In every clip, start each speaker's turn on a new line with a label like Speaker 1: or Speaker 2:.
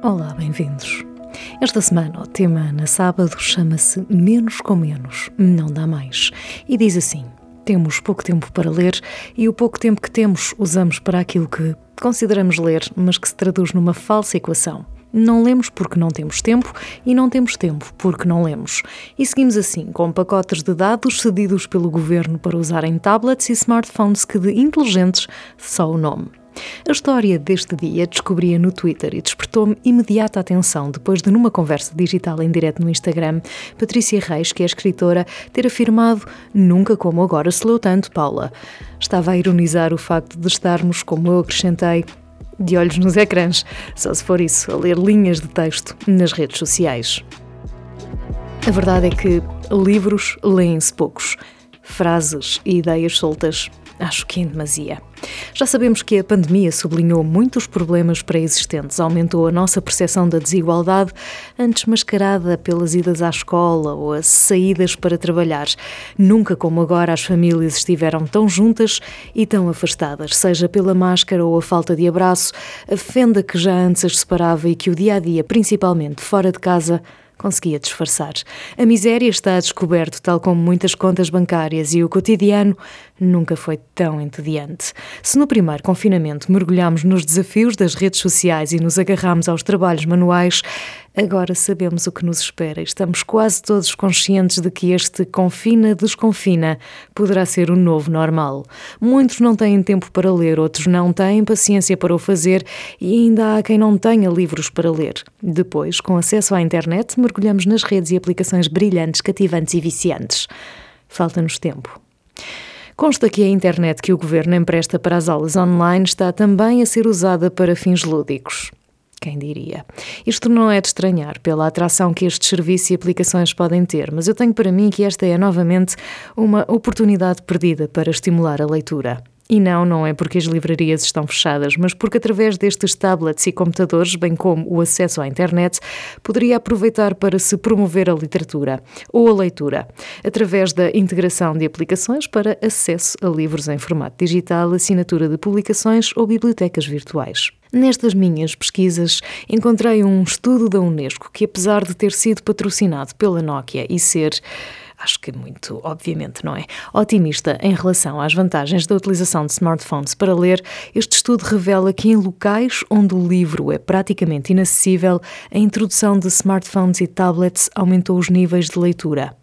Speaker 1: Olá, bem-vindos. Esta semana o tema na sábado chama-se Menos com Menos, não dá mais. E diz assim: temos pouco tempo para ler e o pouco tempo que temos usamos para aquilo que consideramos ler, mas que se traduz numa falsa equação. Não lemos porque não temos tempo e não temos tempo porque não lemos. E seguimos assim, com pacotes de dados cedidos pelo governo para usar em tablets e smartphones que de inteligentes só o nome. A história deste dia descobria no Twitter e despertou-me imediata atenção depois de, numa conversa digital em direto no Instagram, Patrícia Reis, que é escritora, ter afirmado Nunca como agora se leu tanto, Paula. Estava a ironizar o facto de estarmos, como eu acrescentei, de olhos nos ecrãs, só se for isso, a ler linhas de texto nas redes sociais. A verdade é que livros leem-se poucos. Frases e ideias soltas Acho que em demasia. Já sabemos que a pandemia sublinhou muitos problemas pré-existentes, aumentou a nossa percepção da desigualdade, antes mascarada pelas idas à escola ou as saídas para trabalhar. Nunca como agora as famílias estiveram tão juntas e tão afastadas, seja pela máscara ou a falta de abraço, a fenda que já antes as separava e que o dia a dia, principalmente fora de casa, conseguia disfarçar. A miséria está a descoberto, tal como muitas contas bancárias, e o cotidiano nunca foi tão entediante. Se no primeiro confinamento mergulhámos nos desafios das redes sociais e nos agarramos aos trabalhos manuais, agora sabemos o que nos espera estamos quase todos conscientes de que este confina-desconfina poderá ser o novo normal. Muitos não têm tempo para ler, outros não têm paciência para o fazer e ainda há quem não tenha livros para ler. Depois, com acesso à internet, mergulhamos nas redes e aplicações brilhantes, cativantes e viciantes. Falta-nos tempo. Consta que a internet que o governo empresta para as aulas online está também a ser usada para fins lúdicos. Quem diria? Isto não é de estranhar pela atração que estes serviços e aplicações podem ter, mas eu tenho para mim que esta é novamente uma oportunidade perdida para estimular a leitura. E não, não é porque as livrarias estão fechadas, mas porque através destes tablets e computadores, bem como o acesso à internet, poderia aproveitar para se promover a literatura ou a leitura, através da integração de aplicações para acesso a livros em formato digital, assinatura de publicações ou bibliotecas virtuais. Nestas minhas pesquisas, encontrei um estudo da Unesco que, apesar de ter sido patrocinado pela Nokia e ser acho que muito, obviamente, não é? Otimista em relação às vantagens da utilização de smartphones para ler, este estudo revela que em locais onde o livro é praticamente inacessível, a introdução de smartphones e tablets aumentou os níveis de leitura.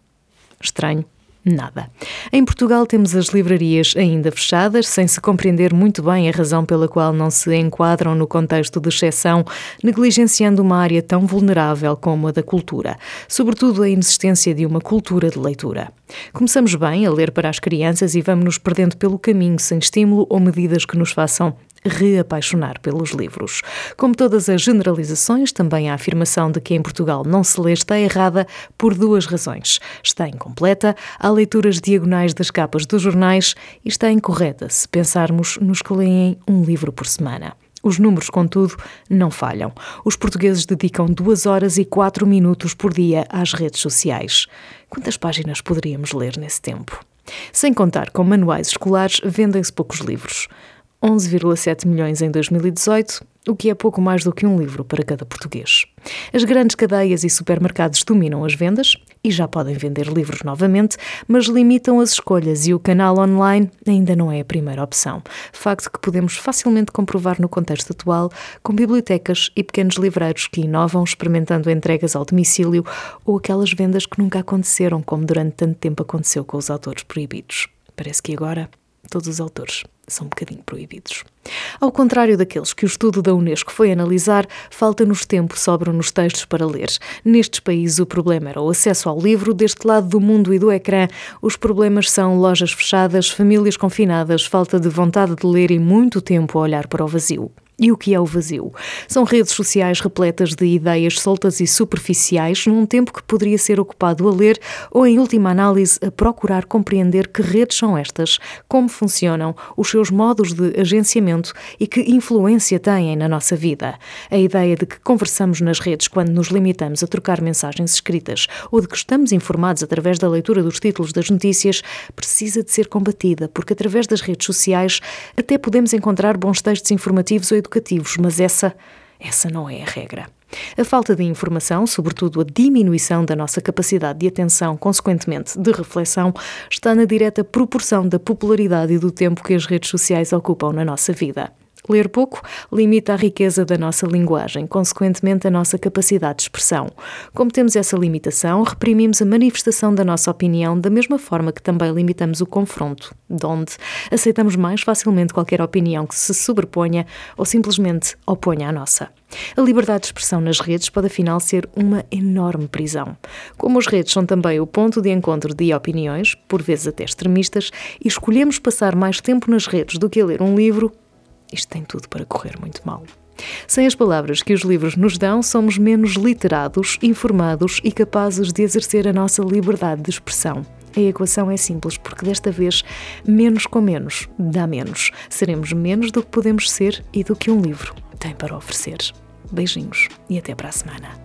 Speaker 1: Estranho, nada. Em Portugal temos as livrarias ainda fechadas, sem se compreender muito bem a razão pela qual não se enquadram no contexto de exceção, negligenciando uma área tão vulnerável como a da cultura, sobretudo a inexistência de uma cultura de leitura. Começamos bem a ler para as crianças e vamos nos perdendo pelo caminho sem estímulo ou medidas que nos façam reapaixonar pelos livros. Como todas as generalizações, também a afirmação de que em Portugal não se lê está errada por duas razões. Está incompleta, há leituras diagonais das capas dos jornais e está incorreta se pensarmos nos que leem um livro por semana. Os números, contudo, não falham. Os portugueses dedicam duas horas e quatro minutos por dia às redes sociais. Quantas páginas poderíamos ler nesse tempo? Sem contar com manuais escolares, vendem-se poucos livros. 11,7 milhões em 2018, o que é pouco mais do que um livro para cada português. As grandes cadeias e supermercados dominam as vendas e já podem vender livros novamente, mas limitam as escolhas e o canal online ainda não é a primeira opção. Facto que podemos facilmente comprovar no contexto atual, com bibliotecas e pequenos livreiros que inovam experimentando entregas ao domicílio ou aquelas vendas que nunca aconteceram, como durante tanto tempo aconteceu com os autores proibidos. Parece que agora todos os autores são um bocadinho proibidos. Ao contrário daqueles que o estudo da Unesco foi analisar, falta-nos tempo, sobram-nos textos para ler. Nestes países o problema era o acesso ao livro, deste lado do mundo e do ecrã, os problemas são lojas fechadas, famílias confinadas, falta de vontade de ler e muito tempo a olhar para o vazio. E o que é o vazio? São redes sociais repletas de ideias soltas e superficiais, num tempo que poderia ser ocupado a ler ou, em última análise, a procurar compreender que redes são estas, como funcionam, os seus modos de agenciamento e que influência têm na nossa vida. A ideia de que conversamos nas redes quando nos limitamos a trocar mensagens escritas ou de que estamos informados através da leitura dos títulos das notícias precisa de ser combatida, porque através das redes sociais até podemos encontrar bons textos informativos ou educativos, mas essa essa não é a regra. A falta de informação, sobretudo a diminuição da nossa capacidade de atenção, consequentemente de reflexão, está na direta proporção da popularidade e do tempo que as redes sociais ocupam na nossa vida. Ler pouco limita a riqueza da nossa linguagem, consequentemente a nossa capacidade de expressão. Como temos essa limitação, reprimimos a manifestação da nossa opinião da mesma forma que também limitamos o confronto, donde aceitamos mais facilmente qualquer opinião que se sobreponha ou simplesmente oponha à nossa. A liberdade de expressão nas redes pode afinal ser uma enorme prisão. Como as redes são também o ponto de encontro de opiniões, por vezes até extremistas, e escolhemos passar mais tempo nas redes do que a ler um livro, isto tem tudo para correr muito mal. Sem as palavras que os livros nos dão, somos menos literados, informados e capazes de exercer a nossa liberdade de expressão. A equação é simples, porque desta vez, menos com menos dá menos. Seremos menos do que podemos ser e do que um livro tem para oferecer. Beijinhos e até para a semana.